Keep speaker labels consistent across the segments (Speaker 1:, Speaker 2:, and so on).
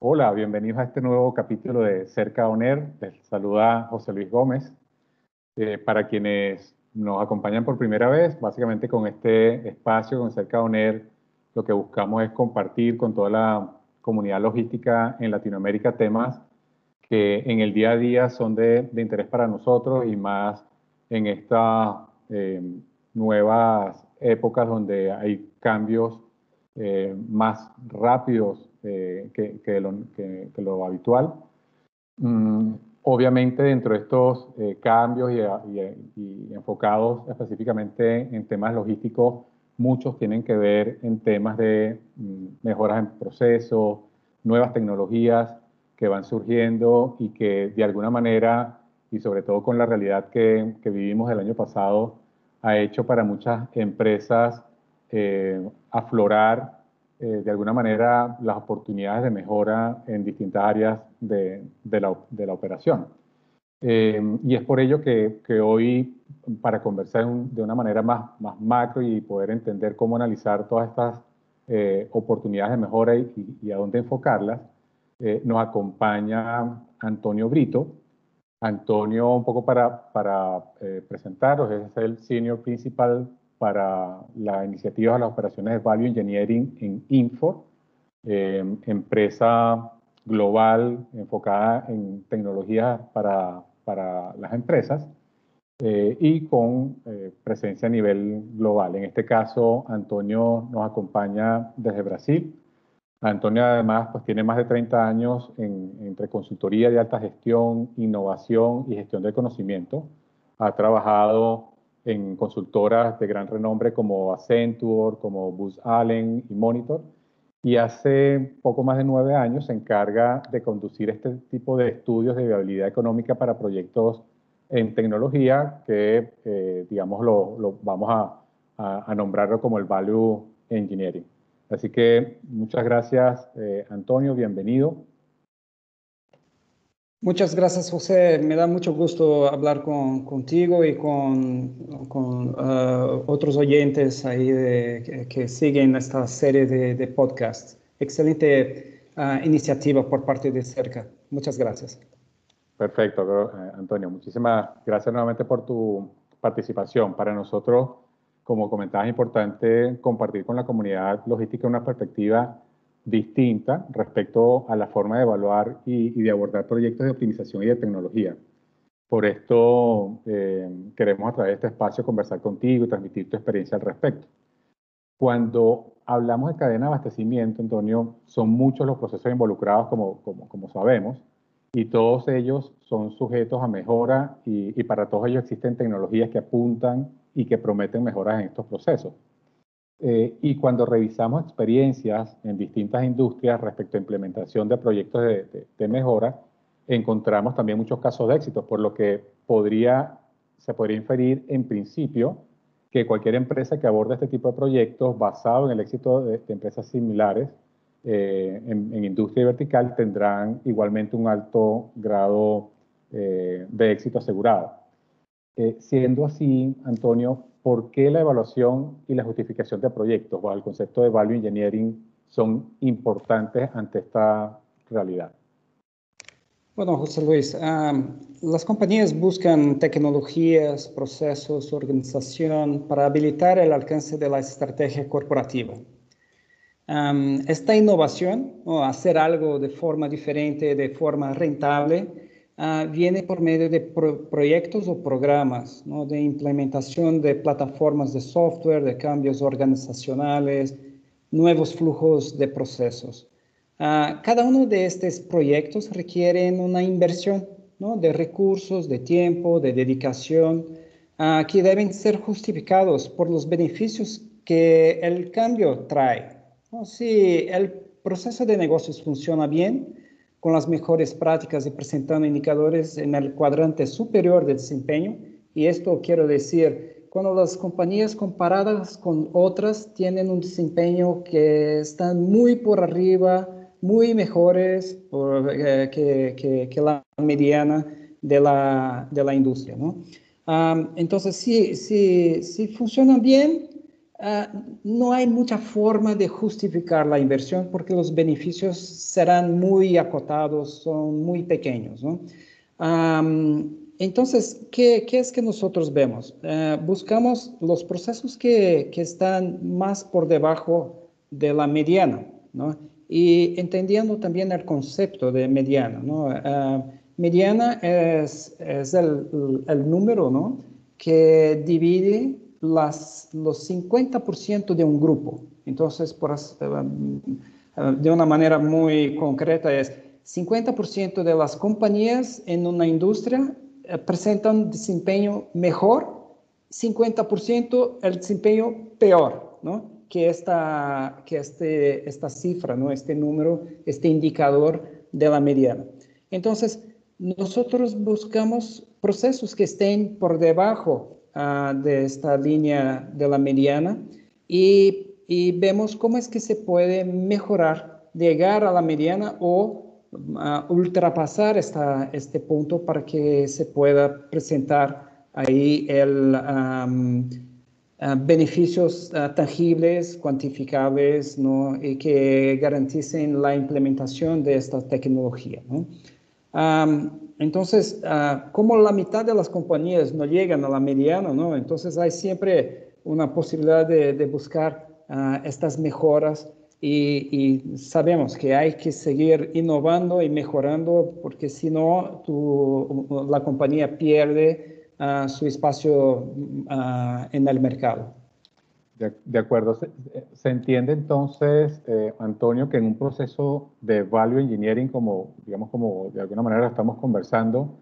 Speaker 1: Hola, bienvenidos a este nuevo capítulo de Cerca ONER. Les saluda José Luis Gómez. Eh, para quienes nos acompañan por primera vez, básicamente con este espacio, con Cerca ONER, lo que buscamos es compartir con toda la comunidad logística en Latinoamérica temas que en el día a día son de, interés para nosotros y más en estas eh, nuevas épocas donde hay cambios eh, más rápidos eh, que, lo, habitual. Mm, obviamente dentro de estos eh, cambios y, enfocados específicamente en temas logísticos, muchos tienen que ver en temas de mm, mejoras en procesos, nuevas tecnologías que van surgiendo y que de alguna manera, y sobre todo con la realidad que, vivimos el año pasado, ha hecho para muchas empresas eh, aflorar eh, de alguna manera las oportunidades de mejora en distintas áreas de, de, la, de la, operación. Eh, y es por ello que, que hoy, para conversar de una manera más, más macro y poder entender cómo analizar todas estas eh, oportunidades de mejora y, y, a dónde enfocarlas, nos acompaña Antonio Brito. Antonio, un poco para, para presentaros, es el Senior Principal para la iniciativa de las operaciones de Value Engineering en Infor, eh, empresa global enfocada en tecnología para, para las empresas eh, y con eh, presencia a nivel global. En este caso, Antonio nos acompaña desde Brasil. Antonio además pues, tiene más de 30 años en, entre consultoría de alta gestión, innovación y gestión del conocimiento. Ha trabajado en consultoras de gran renombre como Accenture, como Booz Allen y Monitor. Y hace poco más de nueve años se encarga de conducir este tipo de estudios de viabilidad económica para proyectos en tecnología que, eh, digamos, lo, vamos a, a, nombrarlo como el Value Engineering. Así que muchas gracias, eh, Antonio, bienvenido.
Speaker 2: Muchas gracias, José. Me da mucho gusto hablar con, contigo y con, uh, otros oyentes ahí de, que, siguen esta serie de, podcasts. Excelente uh, iniciativa por parte de Cerca. Muchas gracias.
Speaker 1: Perfecto, eh, Antonio. Muchísimas gracias nuevamente por tu participación. Para nosotros, como comentabas, es importante compartir con la comunidad logística una perspectiva distinta respecto a la forma de evaluar y, de abordar proyectos de optimización y de tecnología. Por esto eh, queremos a través de este espacio conversar contigo y transmitir tu experiencia al respecto. Cuando hablamos de cadena de abastecimiento, Antonio, son muchos los procesos involucrados, como, como, como sabemos, y todos ellos son sujetos a mejora y, y para todos ellos existen tecnologías que apuntan y que prometen mejoras en estos procesos. Eh, y cuando revisamos experiencias en distintas industrias respecto a implementación de proyectos de, mejora, encontramos también muchos casos de éxito, por lo que podría, se podría inferir en principio que cualquier empresa que aborde este tipo de proyectos basado en el éxito de, empresas similares eh, en, industria vertical tendrán igualmente un alto grado eh, de éxito asegurado. Siendo así, Antonio, ¿por qué la evaluación y la justificación de proyectos bajo el concepto de value engineering son importantes ante esta realidad?
Speaker 2: Bueno, José Luis, las compañías buscan tecnologías, procesos, organización para habilitar el alcance de la estrategia corporativa. esta innovación, o hacer algo de forma diferente, de forma rentable, Ah, viene por medio de proyectos o programas de implementación de plataformas de software, de cambios organizacionales, nuevos flujos de procesos. Ah, cada uno de estos proyectos requiere una inversión de recursos, de tiempo, de dedicación, ah, que deben ser justificados por los beneficios que el cambio trae. Si el proceso de negocios funciona bien, con las mejores prácticas y presentando indicadores en el cuadrante superior de desempeño. Y esto quiero decir, cuando las compañías comparadas con otras tienen un desempeño que están muy por arriba, muy mejores eh, que, la mediana de la, de la industria. ¿no? entonces, si, si, si funcionan bien, Ah, no hay mucha forma de justificar la inversión porque los beneficios serán muy acotados, son muy pequeños. entonces, ¿qué, es que nosotros vemos? Ah, buscamos los procesos que, están más por debajo de la mediana, y entendiendo también el concepto de mediana. Ah, mediana es, el, el, número ¿no? que divide los 50% de un grupo. Entonces, por, eh, de una manera muy concreta es 50% de las compañías en una industria eh, presentan desempeño mejor, 50% el desempeño peor, ¿no? Que esta, que este, esta cifra, ¿no? Este número, este indicador de la mediana. Entonces, nosotros buscamos procesos que estén por debajo Ah, de esta línea de la mediana y, vemos cómo es que se puede mejorar, llegar a la mediana o uh, ultrapasar esta, este punto para que se pueda presentar ahí el, ah, beneficios tangibles, cuantificables ¿no? y que garanticen la implementación de esta tecnología. ¿no? Entonces, uh, como la mitad de las compañías no llegan a la mediana, ¿no? entonces hay siempre una posibilidad de, de buscar uh, estas mejoras y, sabemos que hay que seguir innovando y mejorando porque si no, la compañía pierde uh, su espacio en el mercado.
Speaker 1: De, acuerdo. Se, entiende entonces, eh, Antonio, que en un proceso de value engineering, como digamos, como de alguna manera estamos conversando,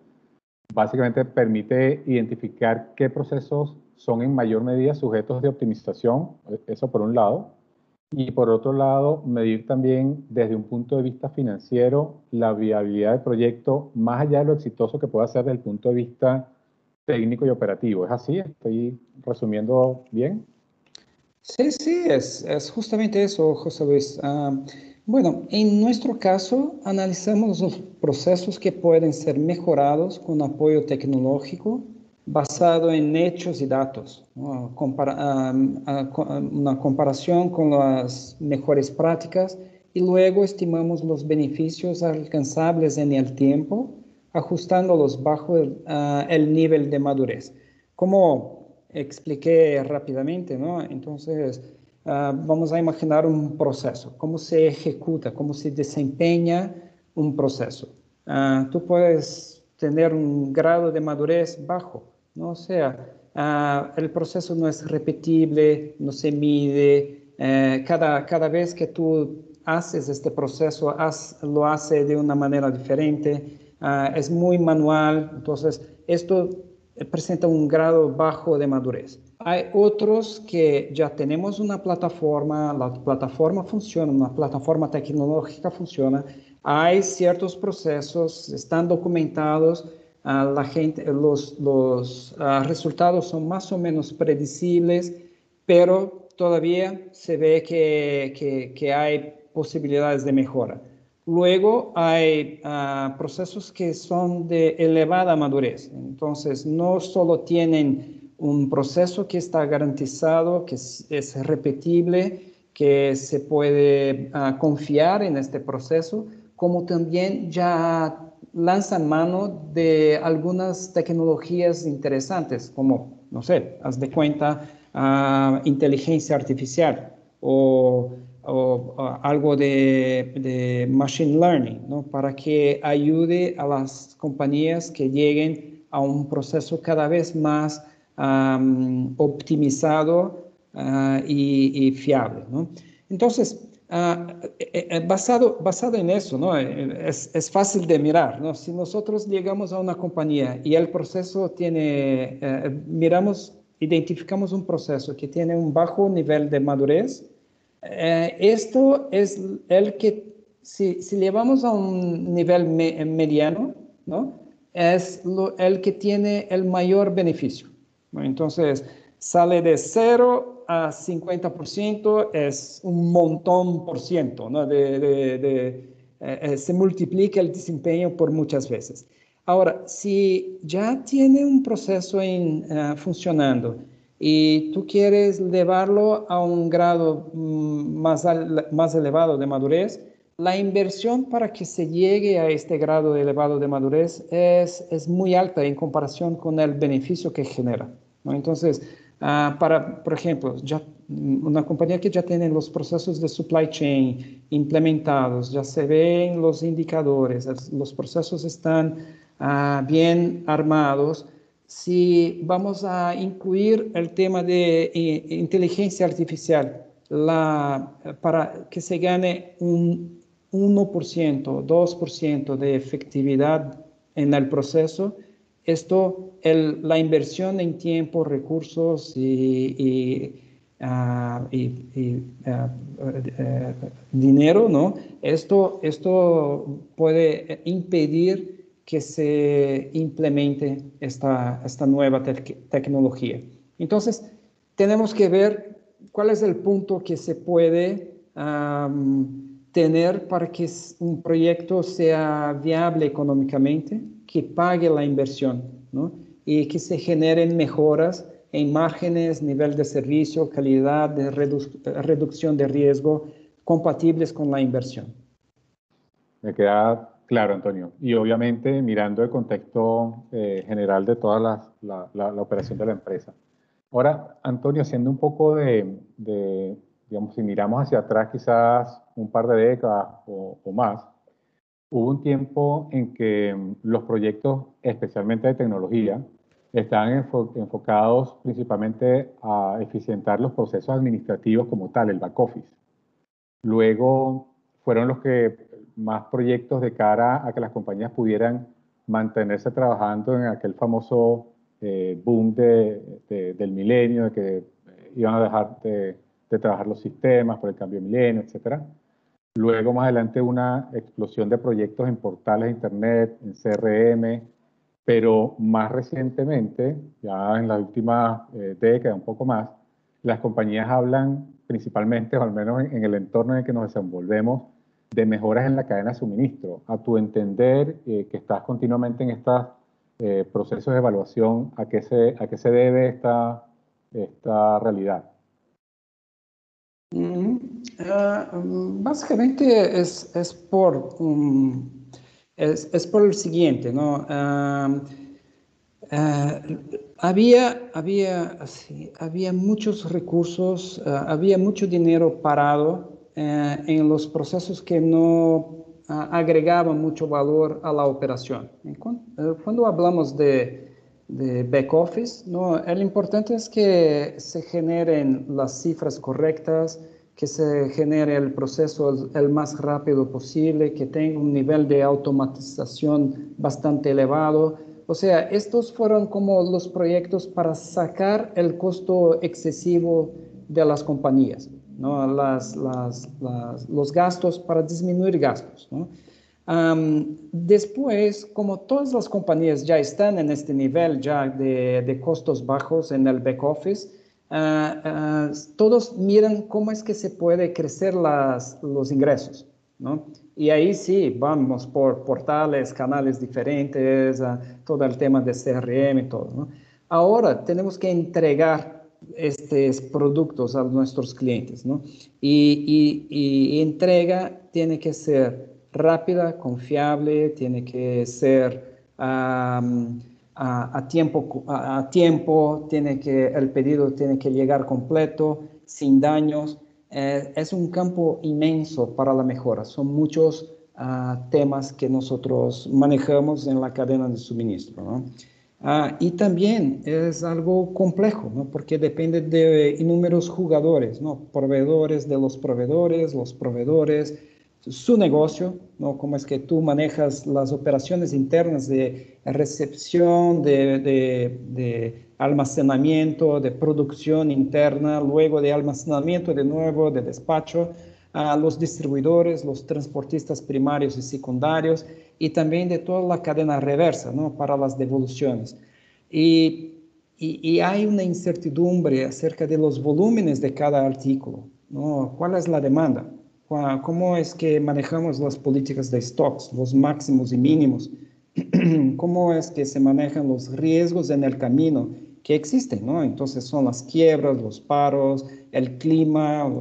Speaker 1: básicamente permite identificar qué procesos son en mayor medida sujetos de optimización, eso por un lado, y por otro lado, medir también desde un punto de vista financiero la viabilidad del proyecto, más allá de lo exitoso que pueda ser desde el punto de vista técnico y operativo. ¿Es así? ¿Estoy resumiendo bien?
Speaker 2: Sí, sí, es, justamente eso, José Luis. Ah, bueno, en nuestro caso, analizamos los procesos que pueden ser mejorados con apoyo tecnológico basado en hechos y datos, ah, ah, una comparación con las mejores prácticas y luego estimamos los beneficios alcanzables en el tiempo, ajustándolos bajo el, el nivel de madurez. Como expliqué rápidamente, ¿no? Entonces, uh, vamos a imaginar un proceso, cómo se ejecuta, cómo se desempeña un proceso. Uh, tú puedes tener un grado de madurez bajo, ¿no? O sea, uh, el proceso no es repetible, no se mide, eh, cada, cada vez que tú haces este proceso, lo hace de una manera diferente, es muy manual, entonces esto presenta un grado bajo de madurez. Hay otros que ya tenemos una plataforma, la plataforma funciona, una plataforma tecnológica funciona, hay ciertos procesos, están documentados, la gente, los, los uh, resultados son más o menos predecibles, pero todavía se ve que, que hay posibilidades de mejora. Luego hay ah, procesos que son de elevada madurez, entonces no solo tienen un proceso que está garantizado, que es, repetible, que se puede ah, confiar en este proceso, como también ya lanzan mano de algunas tecnologías interesantes, como, no sé, haz de cuenta, uh, inteligencia artificial o o, algo de, machine learning, ¿no? para que ayude a las compañías que lleguen a un proceso cada vez más optimizado ah, y, fiable. ¿no? Entonces, ah, eh, eh, basado, basado en eso, ¿no? Eh, es, es, fácil de mirar. ¿no? Si nosotros llegamos a una compañía y el proceso tiene, miramos, identificamos un proceso que tiene un bajo nivel de madurez, eh, esto es el que, si, si, llevamos a un nivel mediano, ¿no? es el que tiene el mayor beneficio. Entonces, sale de 0 a 50%, es un montón por ciento, ¿no? de, de, eh, eh, se multiplica el desempeño por muchas veces. Ahora, si ya tiene un proceso en, funcionando y tú quieres llevarlo a un grado mm, más, más elevado de madurez, la inversión para que se llegue a este grado elevado de madurez es, es muy alta en comparación con el beneficio que genera. ¿no? Entonces, uh, para, por ejemplo, ya, una compañía que ya tiene los procesos de supply chain implementados, ya se ven los indicadores, los procesos están uh, bien armados, si vamos a incluir el tema de eh, inteligencia artificial la, para que se gane un 1%, 2% de efectividad en el proceso, esto, el, la inversión en tiempo, recursos y, ah, ah, eh, dinero, ¿no? Esto, esto puede impedir que se implemente esta, esta nueva tecnología. Entonces, tenemos que ver cuál es el punto que se puede tener para que un proyecto sea viable económicamente, que pague la inversión ¿no? y que se generen mejoras en márgenes, nivel de servicio, calidad, de reducción de riesgo compatibles con la inversión.
Speaker 1: Me queda claro, Antonio. Y obviamente mirando el contexto eh, general de toda la, la, operación de la empresa. Ahora, Antonio, haciendo un poco de, de digamos, si miramos hacia atrás quizás un par de décadas o, más, hubo un tiempo en que mm, los proyectos, especialmente de tecnología, estaban enfocados principalmente a eficientar los procesos administrativos como tal, el back office. Luego fueron los que más proyectos de cara a que las compañías pudieran mantenerse trabajando en aquel famoso eh, boom de, del milenio, de que iban a dejar de, de trabajar los sistemas por el cambio de milenio, etc. Luego, más adelante, una explosión de proyectos en portales de Internet, en CRM, pero más recientemente, ya en las últimas eh, décadas, un poco más, las compañías hablan principalmente, o al menos en, el entorno en el que nos desenvolvemos, de mejoras en la cadena de suministro. A tu entender, eh, que estás continuamente en estos eh, procesos de evaluación, ¿a qué se, a qué se debe esta, esta realidad?
Speaker 2: Ah, mm, básicamente es, es por, es, es, por el siguiente, ¿no? Ah, ah, había, había, había muchos recursos, había mucho dinero parado eh, en los procesos que no agregaban mucho valor a la operación. Cuando, eh, cuando hablamos de, de back office, ¿no? lo importante es que se generen las cifras correctas, que se genere el proceso el, más rápido posible, que tenga un nivel de automatización bastante elevado. O sea, estos fueron como los proyectos para sacar el costo excesivo de las compañías, ¿no? las, los gastos para disminuir gastos. después, como todas las compañías ya están en este nivel ya de, costos bajos en el back office, uh, uh, todos miran cómo es que se puede crecer las, los ingresos. Y ahí sí, vamos por portales, canales diferentes, uh, todo el tema de CRM y todo. Ahora tenemos que entregar estos productos a nuestros clientes, ¿no? Y, y, y entrega tiene que ser rápida, confiable, tiene que ser um, a, a, tiempo, a, a, tiempo, tiene que, el pedido tiene que llegar completo, sin daños. Eh, es un campo inmenso para la mejora. Son muchos uh, temas que nosotros manejamos en la cadena de suministro. ¿no? Uh, y también es algo complejo, ¿no? porque depende de inúmeros jugadores, ¿no? proveedores de los proveedores, los proveedores, su negocio, ¿no? Cómo es que tú manejas las operaciones internas de recepción, de, de, almacenamiento, de producción interna, luego de almacenamiento de nuevo, de despacho, a los distribuidores, los transportistas primarios y secundarios, y también de toda la cadena reversa, ¿no? Para las devoluciones. Y, y, y hay una incertidumbre acerca de los volúmenes de cada artículo, ¿no? ¿Cuál es la demanda? cómo es que manejamos las políticas de stocks, los máximos y mínimos, cómo es que se manejan los riesgos en el camino que existen, ¿no? Entonces son las quiebras, los paros, el clima,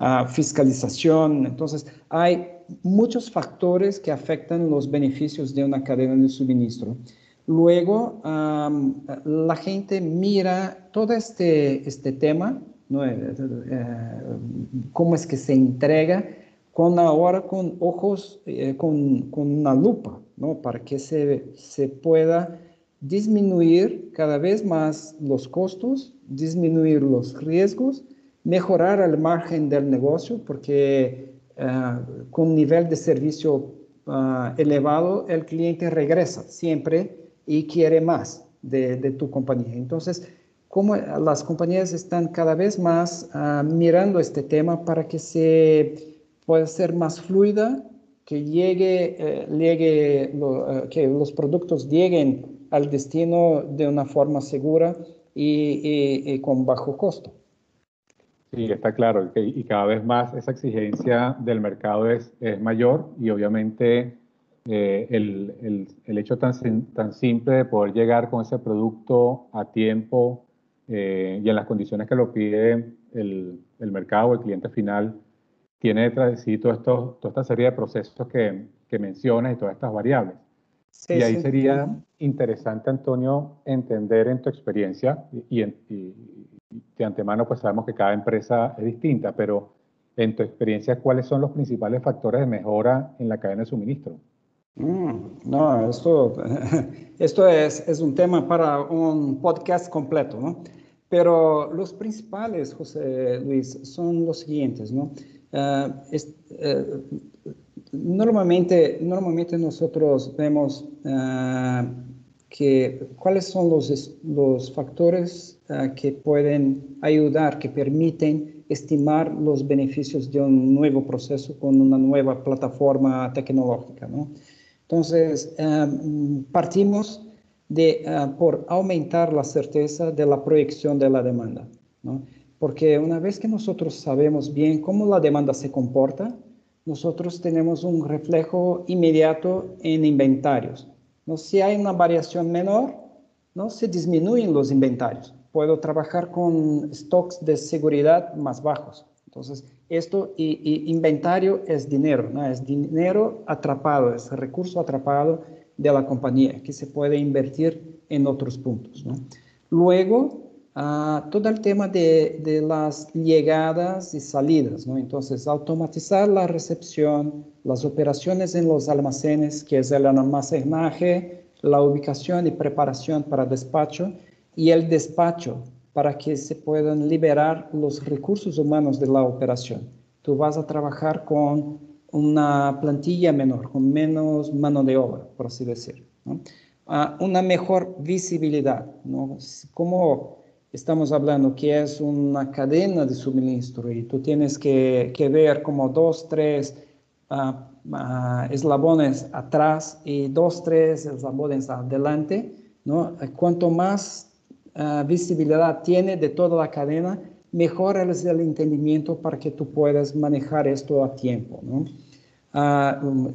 Speaker 2: la fiscalización. Entonces hay muchos factores que afectan los beneficios de una cadena de suministro. Luego, la gente mira todo este, este tema, ¿no? Eh, eh, cómo es que se entrega, con ahora con ojos, eh, con, con, una lupa, ¿no? para que se, se pueda disminuir cada vez más los costos, disminuir los riesgos, mejorar el margen del negocio, porque uh, con nivel de servicio uh, elevado, el cliente regresa siempre y quiere más de, tu compañía. Entonces, como las compañías están cada vez más uh, mirando este tema para que se pueda ser más fluida, que llegue, eh, llegue que los productos lleguen al destino de una forma segura y, con bajo costo.
Speaker 1: Sí, está claro. Y cada vez más esa exigencia del mercado es, es mayor y obviamente eh, el, el, el, hecho tan, tan simple de poder llegar con ese producto a tiempo eh, y en las condiciones que lo pide el, el mercado, el cliente final, tiene detrás de toda esta serie de procesos que, que mencionas y todas estas variables y ahí sería interesante, Antonio, entender en tu experiencia, y, de antemano pues sabemos que cada empresa es distinta, pero en tu experiencia, ¿cuáles son los principales factores de mejora en la cadena de suministro?
Speaker 2: Mm, no, esto, esto es, es, un tema para un podcast completo, ¿no? Pero los principales, José Luis, son los siguientes, ¿no? Uh, es, uh, Normalmente, normalmente nosotros vemos uh, que cuáles son los, los factores uh, que pueden ayudar, que permiten estimar los beneficios de un nuevo proceso con una nueva plataforma tecnológica. ¿no? Entonces, um, partimos de, uh, por aumentar la certeza de la proyección de la demanda. ¿no? Porque una vez que nosotros sabemos bien cómo la demanda se comporta, nosotros tenemos un reflejo inmediato en inventarios. ¿No? Si hay una variación menor, ¿no? se disminuyen los inventarios. Puedo trabajar con stocks de seguridad más bajos. Entonces, esto y, inventario es dinero, ¿no? es dinero atrapado, es recurso atrapado de la compañía que se puede invertir en otros puntos. ¿no? Luego, todo el tema de, de, las llegadas y salidas, ¿no? Entonces, automatizar la recepción, las operaciones en los almacenes, que es el almacenaje, la ubicación y preparación para despacho, y el despacho para que se puedan liberar los recursos humanos de la operación. Tú vas a trabajar con una plantilla menor, con menos mano de obra, por así decir. ¿no? una mejor visibilidad, ¿no? Como estamos hablando que es una cadena de suministro y tú tienes que, ver como dos, tres uh, uh, eslabones atrás y dos, tres eslabones adelante, ¿no? Cuanto más uh, visibilidad tiene de toda la cadena, mejor es el entendimiento para que tú puedas manejar esto a tiempo, ¿no?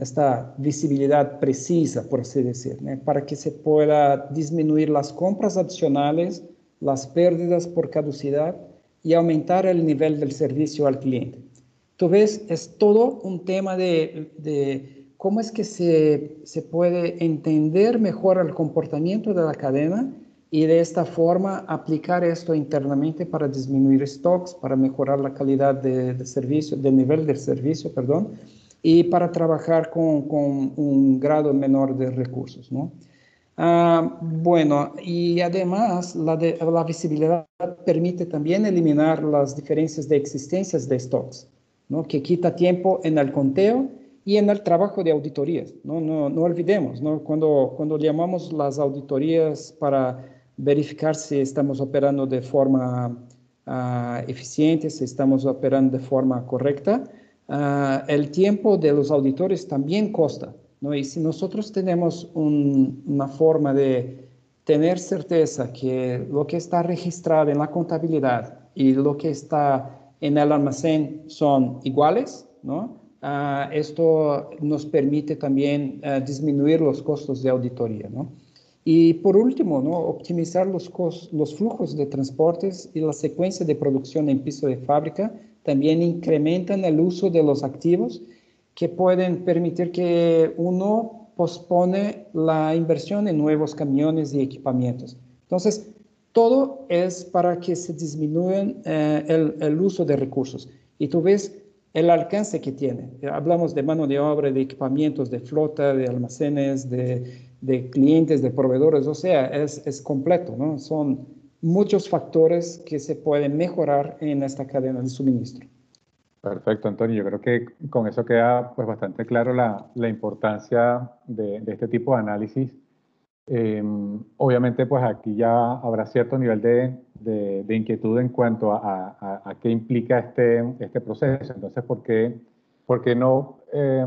Speaker 2: esta visibilidad precisa, por así decir, ¿no? para que se pueda disminuir las compras adicionales las pérdidas por caducidad y aumentar el nivel del servicio al cliente. Tú ves, es todo un tema de, de cómo es que se, se, puede entender mejor el comportamiento de la cadena y de esta forma aplicar esto internamente para disminuir stocks, para mejorar la calidad de, servicio, del nivel del servicio, perdón, y para trabajar con, con un grado menor de recursos, ¿no? Ah, bueno, y además la, visibilidad permite también eliminar las diferencias de existencias de stocks, ¿no? que quita tiempo en el conteo y en el trabajo de auditorías. No, no, no olvidemos, ¿no? Cuando, cuando llamamos las auditorías para verificar si estamos operando de forma uh, eficiente, si estamos operando de forma correcta, uh, el tiempo de los auditores también costa. Y si nosotros tenemos una forma de tener certeza que lo que está registrado en la contabilidad y lo que está en el almacén son iguales, ¿no? Uh, esto nos permite también uh, disminuir los costos de auditoría, ¿no? Y por último, ¿no? optimizar los, los flujos de transportes y la secuencia de producción en piso de fábrica también incrementan el uso de los activos que pueden permitir que uno pospone la inversión en nuevos camiones y equipamientos. Entonces, todo es para que se disminuyan eh, el, uso de recursos. Y tú ves el alcance que tiene. Hablamos de mano de obra, de equipamientos, de flota, de almacenes, de, de clientes, de proveedores, o sea, es, es completo, ¿no? Son muchos factores que se pueden mejorar en esta cadena de suministro.
Speaker 1: Perfecto, Antonio. Yo creo que con eso queda pues, bastante claro la, importancia de, este tipo de análisis. Eh, obviamente, pues aquí ya habrá cierto nivel de, inquietud en cuanto a, qué implica este, este proceso. Entonces, ¿por qué, por qué no eh,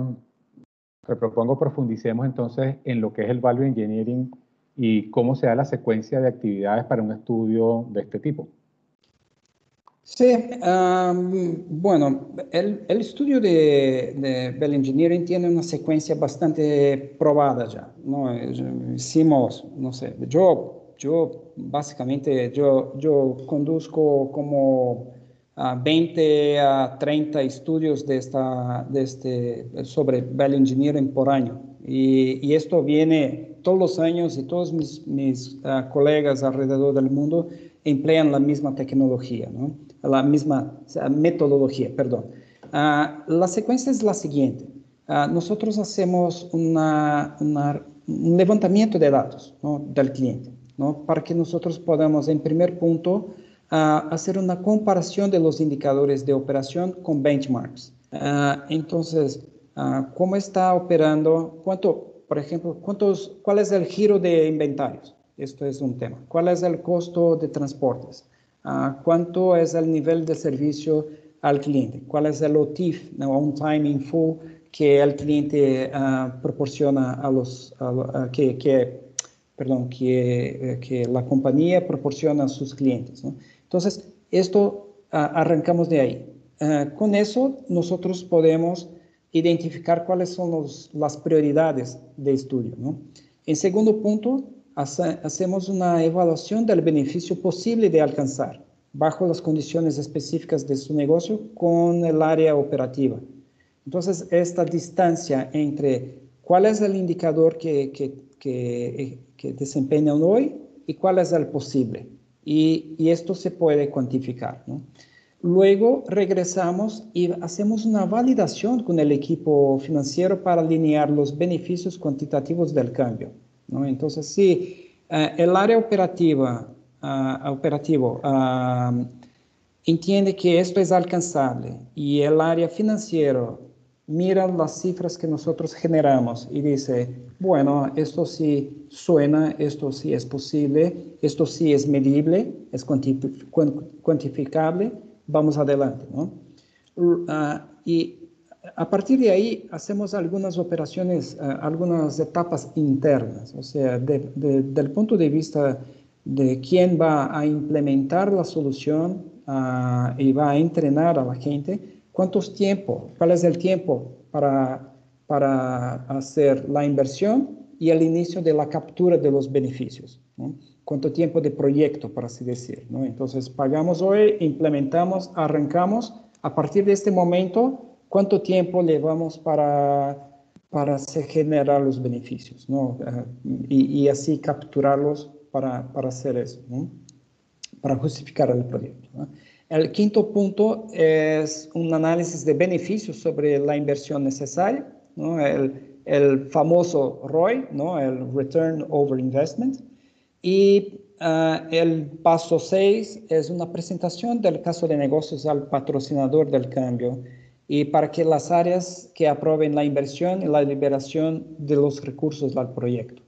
Speaker 1: propongo profundicemos entonces en lo que es el Value Engineering y cómo se da la secuencia de actividades para un estudio de este tipo.
Speaker 2: Sí, um, bueno, el, estudio de, Value Engineering tiene una secuencia bastante probada ya. ¿no? Hicimos, no sé, yo, yo básicamente, yo, yo conduzco como 20 a 30 estudios de esta, de este, sobre Value Engineering por año. Y, y, esto viene todos los años y todos mis, mis uh, colegas alrededor del mundo emplean la misma tecnología, ¿no? La misma metodología, perdón. Uh, la secuencia es la siguiente. Uh, nosotros hacemos una, un levantamiento de datos ¿no? del cliente, ¿no? para que nosotros podamos, en primer punto, uh, hacer una comparación de los indicadores de operación con benchmarks. Entonces, ¿cómo está operando? ¿Cuánto, por ejemplo, cuántos, cuál es el giro de inventarios? Esto es un tema. ¿Cuál es el costo de transportes? ¿Cuánto es el nivel de servicio al cliente? ¿Cuál es el OTIF, no, on time in full, que el cliente proporciona a los, a, que, que, perdón, que, eh, que la compañía proporciona a sus clientes? ¿no? Entonces, esto uh, arrancamos de ahí. Uh, con eso, nosotros podemos identificar cuáles son los, las prioridades de estudio. ¿no? En segundo punto, hace, hacemos una evaluación del beneficio posible de alcanzar bajo las condiciones específicas de su negocio con el área operativa. Entonces, esta distancia entre cuál es el indicador que, que, que desempeñan hoy y cuál es el posible y, esto se puede cuantificar. Luego regresamos y hacemos una validación con el equipo financiero para alinear los beneficios cuantitativos del cambio. ¿No? Entonces, si uh, el área operativa, uh, operativo uh, entiende que esto es alcanzable y el área financiero mira las cifras que nosotros generamos y dice, bueno, esto sí suena, esto sí es posible, esto sí es medible, es cuantificable, vamos adelante, ¿no? Uh, y a partir de ahí hacemos algunas operaciones, uh, algunas etapas internas, o sea, de, de, del punto de vista de quién va a implementar la solución uh, y va a entrenar a la gente, ¿Cuántos tiempo? ¿Cuál es el tiempo para, para hacer la inversión y el inicio de la captura de los beneficios? ¿Cuánto tiempo de proyecto, por así decir? Entonces, pagamos hoy, implementamos, arrancamos. A partir de este momento, ¿cuánto tiempo llevamos para, para generar los beneficios? ¿no? Uh, y, y, así capturarlos para, para hacer eso, ¿no? para justificar el proyecto. ¿no? El quinto punto es un análisis de beneficios sobre la inversión necesaria, el, el, famoso ROI, el Return Over Investment. Y uh, el paso seis es una presentación del caso de negocios al patrocinador del cambio y para que las áreas que aprueben la inversión y la liberación de los recursos del proyecto.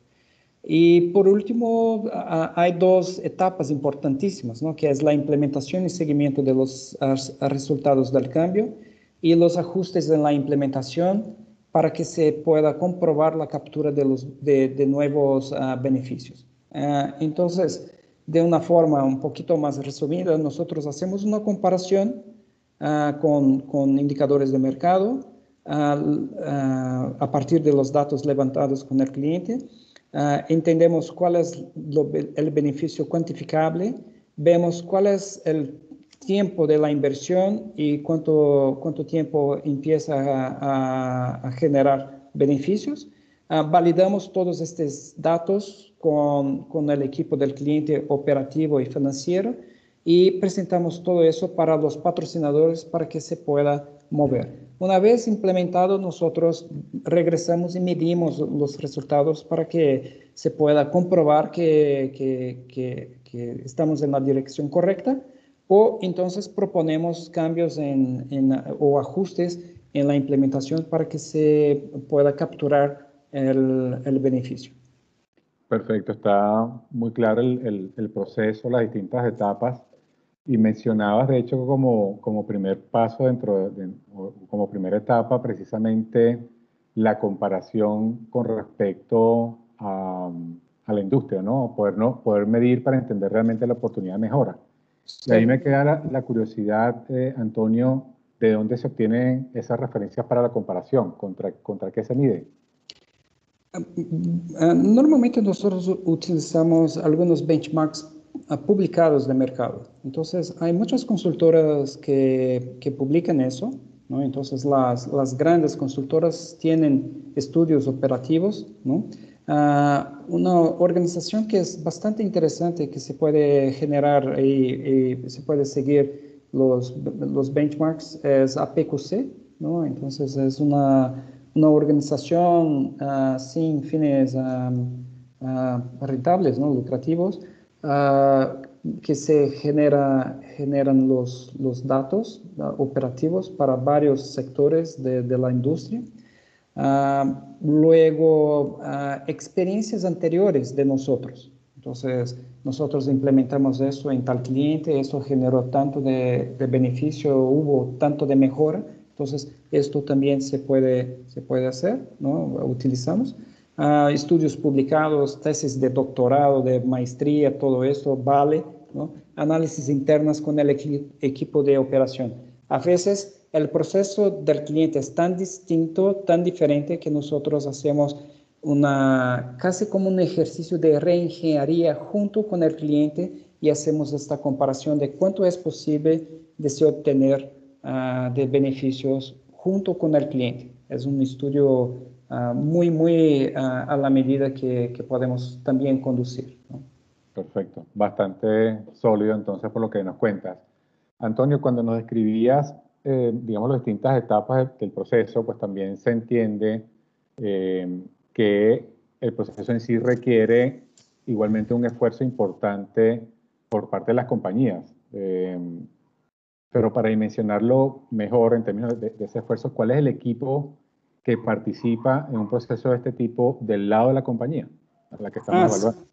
Speaker 2: Y por último, hay dos etapas importantísimas, ¿no? que es la implementación y seguimiento de los resultados del cambio y los ajustes en la implementación para que se pueda comprobar la captura de, los, de, de nuevos uh, beneficios. Uh, entonces, de una forma un poquito más resumida, nosotros hacemos una comparación uh, con, con, indicadores de mercado a partir de los datos levantados con el cliente ah, entendemos cuál es el beneficio cuantificable, vemos cuál es el tiempo de la inversión y cuánto, cuánto tiempo empieza a, generar beneficios. Ah, validamos todos estos datos con, con el equipo del cliente operativo y financiero y presentamos todo eso para los patrocinadores para que se pueda mover. Una vez implementado, nosotros regresamos y medimos los resultados para que se pueda comprobar que, que, que, estamos en la dirección correcta o entonces proponemos cambios en, en, o ajustes en la implementación para que se pueda capturar el, el beneficio.
Speaker 1: Perfecto, está muy claro el, el, el proceso, las distintas etapas y mencionabas, de hecho, como, como primer paso dentro de, como primera etapa, precisamente la comparación con respecto a, a, la industria, ¿no? Poder, ¿no? Poder medir para entender realmente la oportunidad de mejora. Y ahí me queda la, la curiosidad, eh, Antonio, ¿de dónde se obtienen esas referencias para la comparación? ¿Contra, contra qué se mide?
Speaker 2: Ah, ah, normalmente nosotros utilizamos algunos benchmarks publicados de mercado. Entonces, hay muchas consultoras que, que publican eso, ¿no? Entonces, las, las, grandes consultoras tienen estudios operativos, ¿no? Uh, una organización que es bastante interesante, que se puede generar y, y se puede seguir los, los, benchmarks, es APQC, ¿no? Entonces, es una, una organización uh, sin fines um, uh, rentables, ¿no? lucrativos, Ah, que se genera, generan los, datos ah, operativos para varios sectores de, de la industria. Ah, luego, experiencias anteriores de nosotros. Entonces, nosotros implementamos eso en tal cliente, eso generó tanto de, de beneficio, hubo tanto de mejora. Entonces, esto también se puede, se puede hacer, ¿no? Utilizamos. Uh, estudios publicados, tesis de doctorado, de maestría, todo esto vale, ¿no? análisis internas con el equi equipo de operación. A veces el proceso del cliente es tan distinto, tan diferente que nosotros hacemos una casi como un ejercicio de reingeniería junto con el cliente y hacemos esta comparación de cuánto es posible de obtener uh, de beneficios junto con el cliente. Es un estudio uh, muy, muy uh, a la medida que, que podemos también conducir.
Speaker 1: Perfecto, bastante sólido entonces por lo que nos cuentas. Antonio, cuando nos describías, eh, digamos, las distintas etapas del proceso, pues también se entiende eh, que el proceso en sí requiere igualmente un esfuerzo importante por parte de las compañías. Eh, pero para dimensionarlo mejor en términos de, ese esfuerzo, ¿cuál es el equipo que participa en un proceso de este tipo del lado de la compañía a la que estamos ah, evaluando.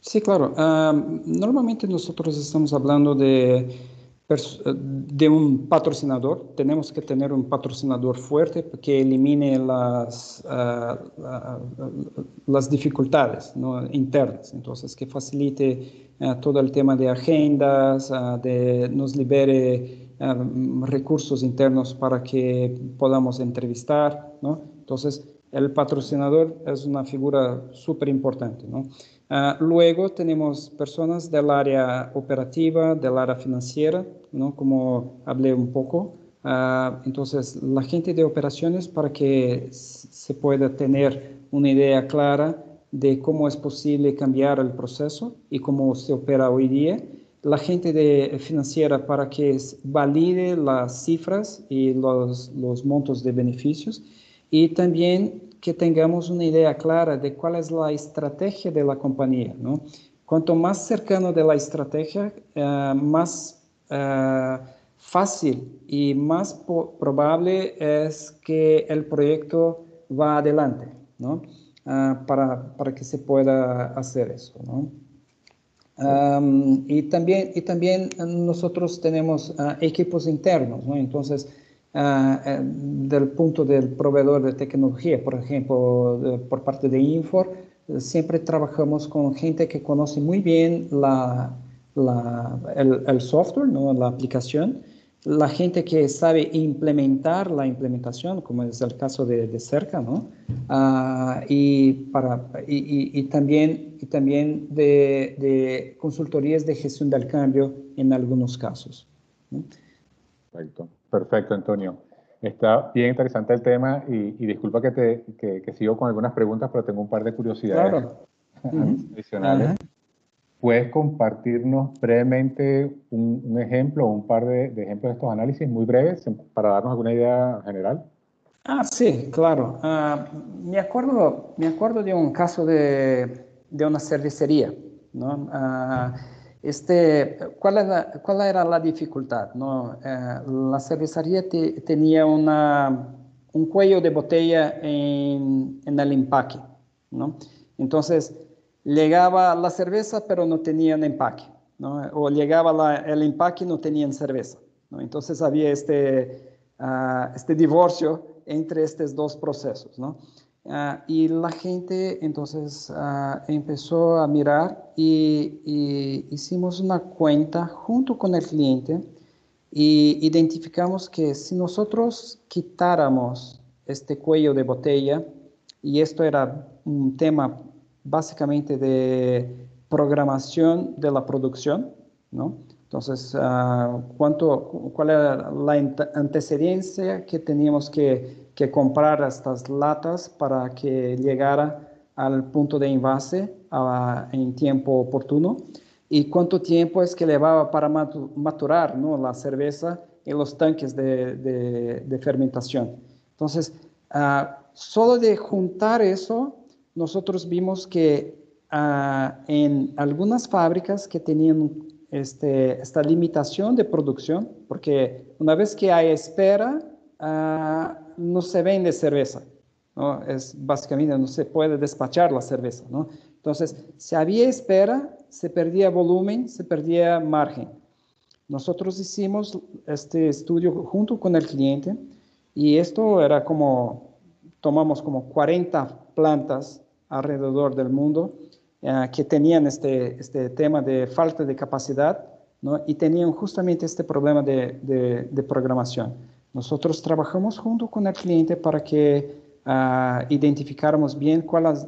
Speaker 2: Sí, claro. Uh, normalmente nosotros estamos hablando de, de un patrocinador. Tenemos que tener un patrocinador fuerte que elimine las, uh, uh, las dificultades ¿no? internas. Entonces, que facilite todo el tema de agendas, de nos libere Em, recursos internos para que podamos entrevistar, ¿no? Entonces, el patrocinador es una figura súper importante, ¿no? Uh, luego tenemos personas del área operativa, del área financiera, ¿no? Como hablé un poco. Uh, entonces, la gente de operaciones para que se pueda tener una idea clara de cómo es posible cambiar el proceso y cómo se opera hoy día la gente de financiera para que valide las cifras y los, los montos de beneficios y también que tengamos una idea clara de cuál es la estrategia de la compañía. ¿no? Cuanto más cercano de la estrategia, uh, más uh, fácil y más probable es que el proyecto va adelante ¿no? Uh, para, para que se pueda hacer eso. ¿no? Um, y, también, y también nosotros tenemos uh, equipos internos, ¿no? Entonces, uh, del punto del proveedor de tecnología, por ejemplo, por parte de Infor, siempre trabajamos con gente que conoce muy bien la, la, el, el, software, ¿no? la aplicación, la gente que sabe implementar la implementación, como es el caso de, cerca, ¿no? Ah, y, para, y, también, y también de, consultorías de gestión del cambio en algunos casos.
Speaker 1: Perfecto, perfecto, Antonio. Está bien interesante el tema y, disculpa que, te, que, sigo con algunas preguntas, pero tengo un par de curiosidades adicionales. ¿Puedes compartirnos brevemente un, ejemplo o un par de, ejemplos de estos análisis muy breves para darnos alguna idea general?
Speaker 2: Ah, sí, claro. Ah, me, acuerdo, me acuerdo de un caso de, de una cervecería. ¿no? Ah, este, ¿cuál, era, ¿Cuál era la dificultad? ¿no? Eh, la cervecería tenía una, un cuello de botella en, en el empaque. ¿no? Entonces, llegaba la cerveza, pero no tenían empaque, ¿no? o llegaba el empaque y no tenían cerveza. ¿no? Entonces había este, uh, este divorcio entre estos dos procesos. ¿no? Uh, y la gente entonces uh, empezó a mirar y, y, hicimos una cuenta junto con el cliente y identificamos que si nosotros quitáramos este cuello de botella, y esto era un tema básicamente de programación de la producción, ¿no? Entonces, uh, ¿cuánto, ¿cuál era la antecedencia que teníamos que, que, comprar estas latas para que llegara al punto de envase uh, en tiempo oportuno? ¿Y cuánto tiempo es que llevaba para maturar ¿no? la cerveza en los tanques de, de, fermentación? Entonces, uh, solo de juntar eso, nosotros vimos que ah, en algunas fábricas que tenían este, esta limitación de producción, porque una vez que hay espera, ah, no se vende cerveza, ¿no? Es básicamente no se puede despachar la cerveza, ¿no? Entonces, si había espera, se perdía volumen, se perdía margen. Nosotros hicimos este estudio junto con el cliente y esto era como, tomamos como 40 plantas alrededor del mundo eh, que tenían este, este tema de falta de capacidad ¿no? y tenían justamente este problema de, de, programación. Nosotros trabajamos junto con el cliente para que uh, identificáramos bien cuáles,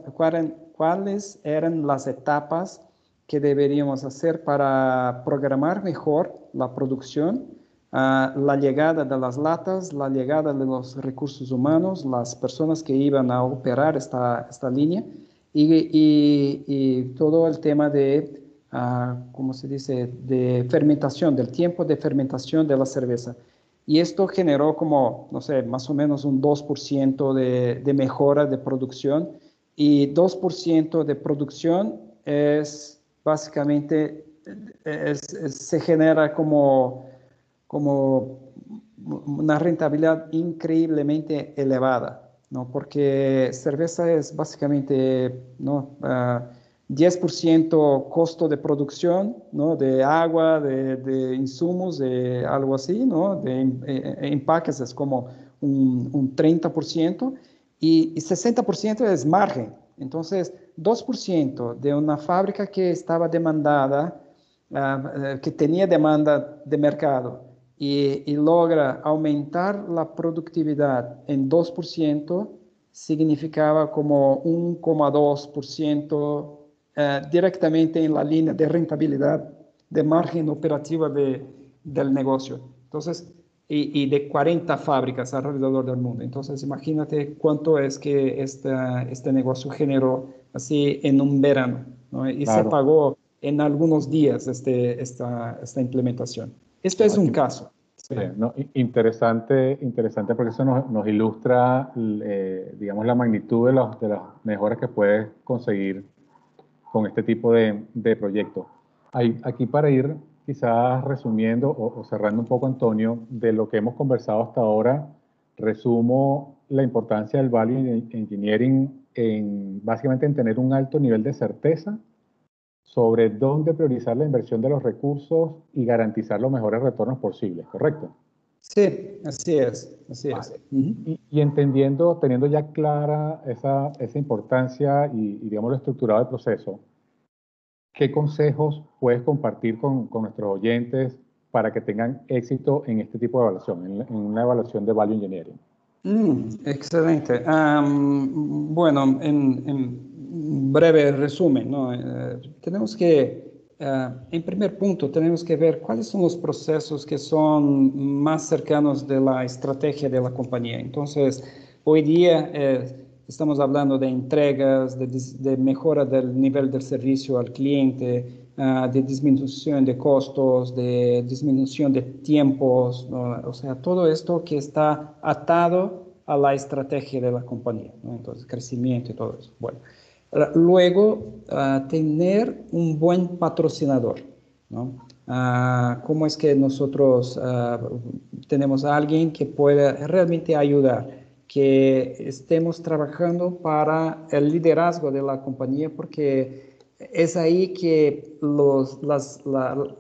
Speaker 2: cuáles eran las etapas que deberíamos hacer para programar mejor la producción, uh, la llegada de las latas, la llegada de los recursos humanos, las personas que iban a operar esta, esta línea y, y, todo el tema de, uh, ¿cómo se dice?, de fermentación, del tiempo de fermentación de la cerveza. Y esto generó como, no sé, más o menos un 2% de, de mejora de producción. Y 2% de producción es básicamente, se genera como, como una rentabilidad increíblemente elevada. ¿no? porque cerveza es básicamente ¿no? 10% ah, costo de producción, ¿no? de agua, de, insumos, de algo así, ¿no? de eh, empaques es como un, un 30% y, y 60% es margen. Entonces, 2% de una fábrica que estaba demandada, eh, que tenía demanda de mercado, y, logra aumentar la productividad en 2%, significaba como 1,2% eh, directamente en la línea de rentabilidad, de margen operativa de, del negocio. Entonces, y, de 40 fábricas alrededor del mundo. Entonces, imagínate cuánto es que este, este negocio generó así en un verano, y se pagó en algunos días este, esta, esta implementación. Esto es un caso.
Speaker 1: Sí, no, interesante, interesante porque eso nos, nos ilustra, eh, digamos, la magnitud de, los, de las mejoras que puedes conseguir con este tipo de, de proyectos. aquí para ir quizás resumiendo o, cerrando un poco, Antonio, de lo que hemos conversado hasta ahora, resumo la importancia del value engineering en básicamente en tener un alto nivel de certeza sobre dónde priorizar la inversión de los recursos y garantizar los mejores retornos posibles, ¿correcto?
Speaker 2: Sí, así es, así es.
Speaker 1: y, entendiendo, teniendo ya clara esa, esa importancia y, digamos, lo estructurado del proceso, ¿qué consejos puedes compartir con, con nuestros oyentes para que tengan éxito en este tipo de evaluación, en, una evaluación de Value Engineering?
Speaker 2: Mm, excelente. bueno, en, breve resumen, ¿no? Eh, tenemos que, uh, en primer punto, tenemos que ver cuáles son los procesos que son más cercanos de la estrategia de la compañía. Entonces, hoy día eh, estamos hablando de entregas, de, de, mejora del nivel del servicio al cliente, Ah, de disminución de costos, de disminución de tiempos, o sea, todo esto que está atado a la estrategia de la compañía, entonces crecimiento y todo eso. Bueno, luego ah, tener un buen patrocinador, ¿no? Ah, ¿Cómo es que nosotros tenemos a alguien que pueda realmente ayudar? que estemos trabajando para el liderazgo de la compañía porque es ahí que los, las,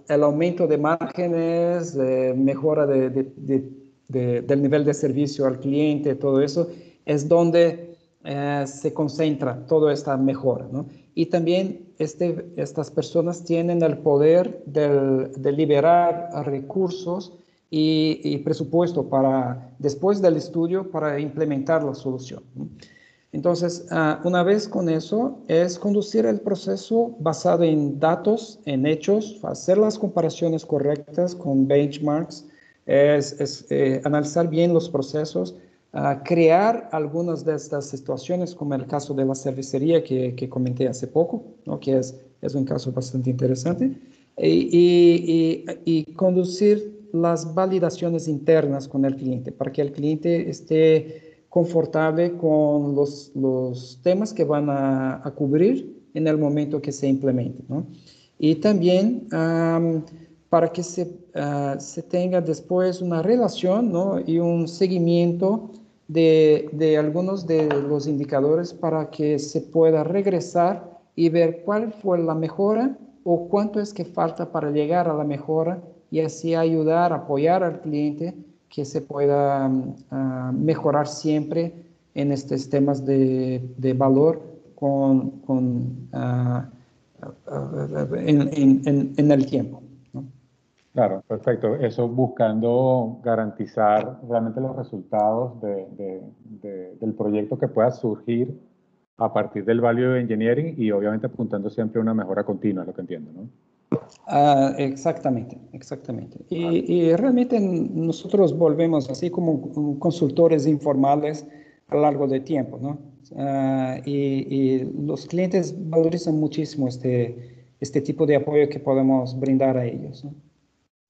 Speaker 2: el aumento de márgenes, mejora de, de, del nivel de servicio al cliente, todo eso, es donde eh, se concentra toda esta mejora. Y también este, estas personas tienen el poder de liberar recursos y, presupuesto para, después del estudio para implementar la solución. Entonces, ah, una vez con eso, es conducir el proceso basado en datos, en hechos, hacer las comparaciones correctas con benchmarks, eh, analizar bien los procesos, ah, crear algunas de estas situaciones, como el caso de la cervecería que, comenté hace poco, ¿no? que es, es un caso bastante interesante, y, y conducir las validaciones internas con el cliente para que el cliente esté confortable con los, los temas que van a, cubrir en el momento que se implemente. ¿no? Y también para que se, ah, se, tenga después una relación ¿no? y un seguimiento de, de, algunos de los indicadores para que se pueda regresar y ver cuál fue la mejora o cuánto es que falta para llegar a la mejora y así ayudar, apoyar al cliente que se pueda ah, mejorar siempre en estos temas de, de valor con, con uh, en, en, en, el tiempo.
Speaker 1: Claro, perfecto. Eso buscando garantizar realmente los resultados de, de, del proyecto que pueda surgir a partir del value engineering y obviamente apuntando siempre a una mejora continua, lo que entiendo, ¿no?
Speaker 2: Ah, exactamente, exactamente. Y, realmente nosotros volvemos así como consultores informales a lo largo del tiempo, ¿no? Ah, y, los clientes valorizan muchísimo este, este tipo de apoyo que podemos brindar a ellos. ¿no?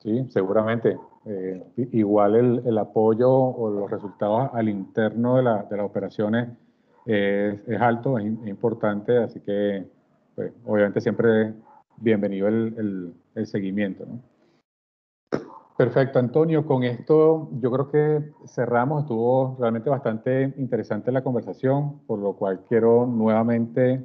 Speaker 1: Sí, seguramente. Eh, igual el, el, apoyo o los resultados al interno de, la, de las operaciones es, es, alto, es, importante, así que pues, obviamente siempre bienvenido el, el, seguimiento. Perfecto, Antonio. Con esto yo creo que cerramos. Estuvo realmente bastante interesante la conversación, por lo cual quiero nuevamente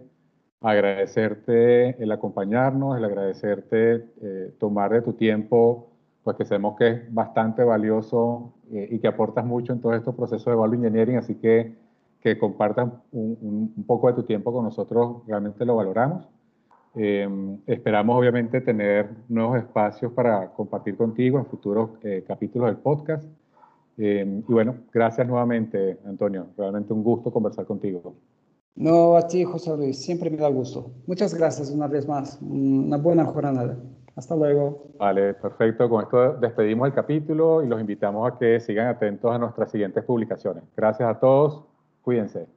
Speaker 1: agradecerte el acompañarnos, el agradecerte eh, tomar de tu tiempo, pues que sabemos que es bastante valioso eh, y que aportas mucho en todos estos procesos de value engineering, así que que compartas un, un poco de tu tiempo con nosotros, realmente lo valoramos. Eh, esperamos obviamente tener nuevos espacios para compartir contigo en futuros eh, capítulos del podcast. Eh, y bueno, gracias nuevamente, Antonio. Realmente un gusto conversar contigo.
Speaker 2: No, a ti, José Luis. Siempre me da gusto. Muchas gracias una vez más. Una buena jornada. Hasta luego.
Speaker 1: Vale, perfecto. Con esto despedimos el capítulo y los invitamos a que sigan atentos a nuestras siguientes publicaciones. Gracias a todos. Cuídense.